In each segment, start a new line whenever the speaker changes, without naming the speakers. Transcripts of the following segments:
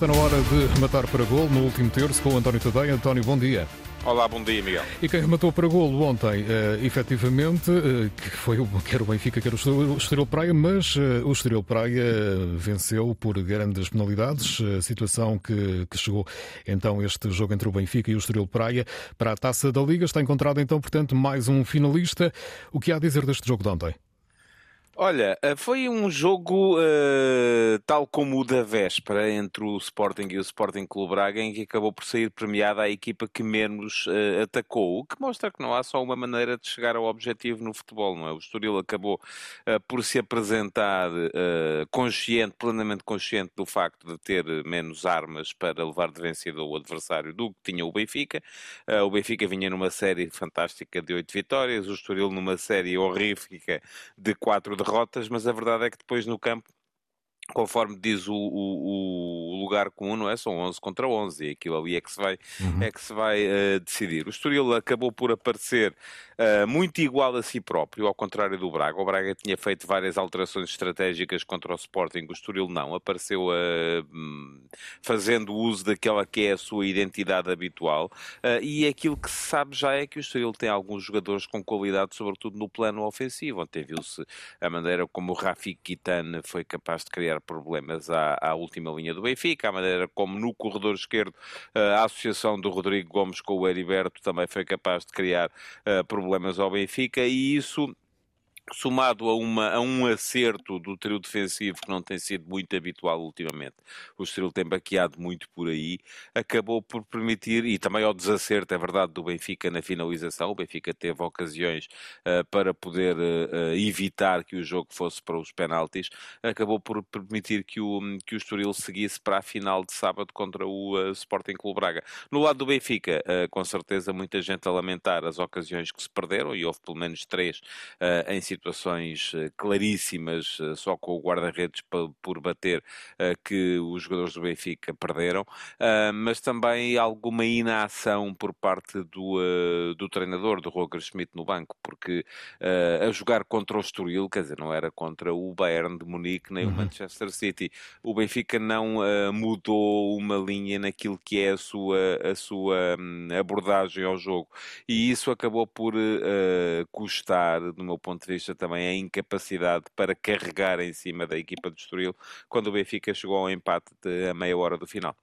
Está na hora de matar para gol no último terço com o António Tadeia. António, bom dia.
Olá, bom dia, Miguel.
E quem rematou para golo ontem, uh, efetivamente, uh, que foi o, quer o Benfica, quer o Estoril Praia, mas uh, o Estoril Praia venceu por grandes penalidades, uh, situação que, que, chegou então este jogo entre o Benfica e o Estoril Praia para a Taça da Liga. Está encontrado então, portanto, mais um finalista. O que há a dizer deste jogo de ontem?
Olha, eh, foi um jogo uh, tal como o da véspera entre o Sporting e o Sporting Clube Braga, em que acabou por sair premiada a equipa que menos uh, atacou, o que mostra que não há só uma maneira de chegar ao objetivo no futebol, não é? O Estoril acabou uh, por se apresentar consciente, plenamente consciente do facto de ter menos armas para levar de vencido o adversário do que tinha o Benfica. o Benfica vinha numa série fantástica de oito vitórias, o Estoril numa série horrífica de quatro derrotas derrotas, mas a verdade é que depois no campo conforme diz o, o, o, lugar comum, não é? São 11 contra 11 e aquilo ali é que se vai, uhum. é que se vai uh, decidir. O Estoril acabou por aparecer uh, muito igual a si próprio, ao contrário do Braga. O Braga tinha feito várias alterações estratégicas contra o Sporting, o Estoril não. Apareceu uh, fazendo uso daquela que é a sua identidade habitual e aquilo que se sabe já é que o Estoril tem alguns jogadores com qualidade, sobretudo no plano ofensivo. Ontem viu-se a maneira como o Rafik Kitan foi capaz de criar problemas à, à, última linha do Benfica, a maneira como no corredor esquerdo a associação do Rodrigo Gomes com o Heriberto também foi capaz de criar uh, problemas ao Benfica e isso somado a, uma, a um acerto do trio defensivo que não tem sido muito habitual ultimamente, o Estoril tem baqueado muito por aí, acabou por permitir, e também ao desacerto, é verdade, do Benfica na finalização, o Benfica teve ocasiões uh, para poder uh, evitar que o jogo fosse para os penaltis, acabou por permitir que o, que o Estoril seguisse para a final de sábado contra o uh, Sporting Clube Braga. No lado do Benfica, com certeza muita gente a lamentar as ocasiões que se perderam, e houve pelo menos três em situações situações eh, claríssimas, eh, só com o guarda-redes por bater, eh, que os jogadores do Benfica perderam, mas também alguma inação por parte do, do treinador, do Roger Schmidt, no banco, porque a jogar contra o Estoril, quer dizer, não era contra o Bayern de Munique nem uhum. o Manchester City. O Benfica não mudou uma linha naquilo que é a sua, a sua hum, abordagem ao jogo. E isso acabou por custar, do meu ponto de vista, também a incapacidade para carregar em cima da equipa do Estoril quando o Benfica chegou ao empate de a meia hora do final.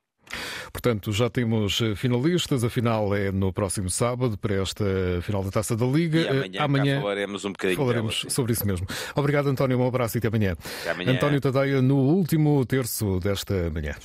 Portanto, já temos eh, finalistas. A final é no próximo sábado para esta final da Taça da Liga.
E amanhã, amanhã falaremos um bocadinho
falaremos sobre isso mesmo. Obrigado, António. Um abraço e até amanhã.
Até amanhã.
António Tadeia no último terço desta manhã.